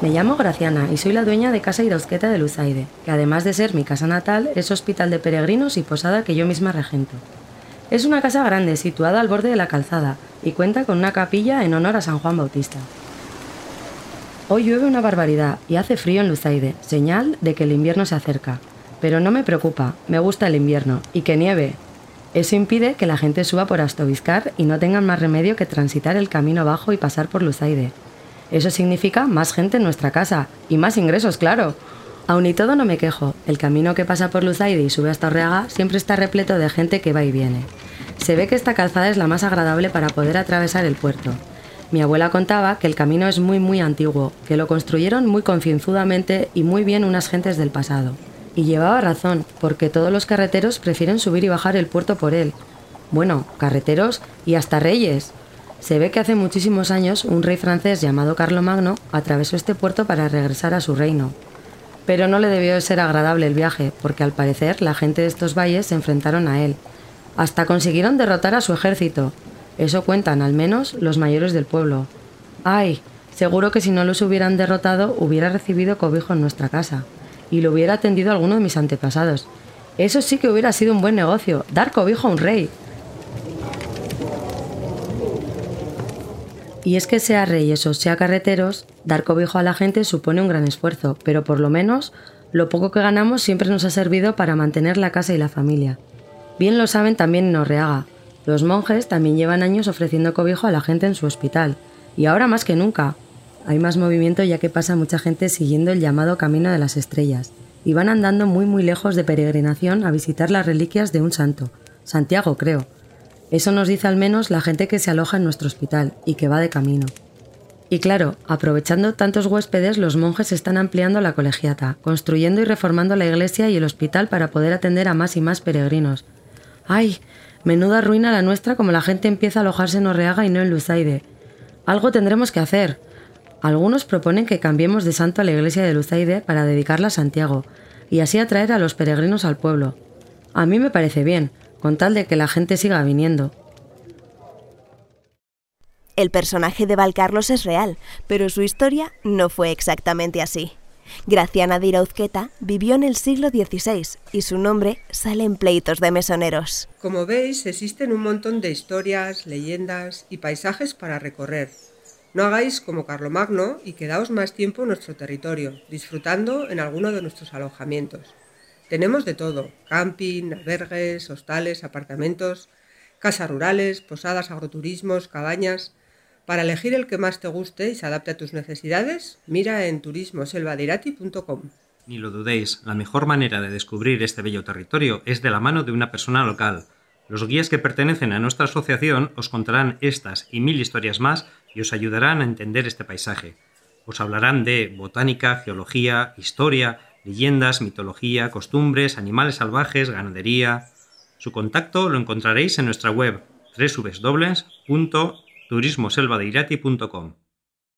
Me llamo Graciana y soy la dueña de Casa Irauzqueta de Luzaide, que además de ser mi casa natal, es hospital de peregrinos y posada que yo misma regento. Es una casa grande situada al borde de la calzada y cuenta con una capilla en honor a San Juan Bautista. Hoy llueve una barbaridad y hace frío en Luzaide, señal de que el invierno se acerca. Pero no me preocupa, me gusta el invierno y que nieve. Eso impide que la gente suba por Astobiscar y no tengan más remedio que transitar el camino abajo y pasar por Luzaide. Eso significa más gente en nuestra casa y más ingresos, claro. Aun y todo no me quejo, el camino que pasa por Luzaide y sube hasta Orreaga siempre está repleto de gente que va y viene. Se ve que esta calzada es la más agradable para poder atravesar el puerto. Mi abuela contaba que el camino es muy muy antiguo, que lo construyeron muy concienzudamente y muy bien unas gentes del pasado. Y llevaba razón, porque todos los carreteros prefieren subir y bajar el puerto por él. Bueno, carreteros y hasta reyes. Se ve que hace muchísimos años un rey francés llamado Carlomagno atravesó este puerto para regresar a su reino. Pero no le debió de ser agradable el viaje, porque al parecer la gente de estos valles se enfrentaron a él. Hasta consiguieron derrotar a su ejército. Eso cuentan al menos los mayores del pueblo. ¡Ay! Seguro que si no los hubieran derrotado hubiera recibido cobijo en nuestra casa y lo hubiera atendido alguno de mis antepasados. Eso sí que hubiera sido un buen negocio, dar cobijo a un rey. Y es que sea reyes o sea carreteros, dar cobijo a la gente supone un gran esfuerzo, pero por lo menos lo poco que ganamos siempre nos ha servido para mantener la casa y la familia. Bien lo saben también en Orreaga. Los monjes también llevan años ofreciendo cobijo a la gente en su hospital, y ahora más que nunca. Hay más movimiento ya que pasa mucha gente siguiendo el llamado Camino de las Estrellas, y van andando muy muy lejos de peregrinación a visitar las reliquias de un santo, Santiago creo, eso nos dice al menos la gente que se aloja en nuestro hospital y que va de camino. Y claro, aprovechando tantos huéspedes, los monjes están ampliando la colegiata, construyendo y reformando la iglesia y el hospital para poder atender a más y más peregrinos. ¡Ay! Menuda ruina la nuestra como la gente empieza a alojarse en Orreaga y no en Luzaide. Algo tendremos que hacer. Algunos proponen que cambiemos de santo a la iglesia de Luzaide para dedicarla a Santiago, y así atraer a los peregrinos al pueblo. A mí me parece bien, con tal de que la gente siga viniendo. El personaje de Valcarlos es real, pero su historia no fue exactamente así. Graciana de Irauzqueta vivió en el siglo XVI y su nombre sale en pleitos de mesoneros. Como veis, existen un montón de historias, leyendas y paisajes para recorrer. No hagáis como Carlomagno y quedaos más tiempo en nuestro territorio, disfrutando en alguno de nuestros alojamientos. Tenemos de todo, camping, albergues, hostales, apartamentos, casas rurales, posadas, agroturismos, cabañas. Para elegir el que más te guste y se adapte a tus necesidades, mira en turismoselvadirati.com. Ni lo dudéis, la mejor manera de descubrir este bello territorio es de la mano de una persona local. Los guías que pertenecen a nuestra asociación os contarán estas y mil historias más y os ayudarán a entender este paisaje. Os hablarán de botánica, geología, historia, leyendas, mitología, costumbres, animales salvajes, ganadería. Su contacto lo encontraréis en nuestra web www.turismoselvadeirati.com.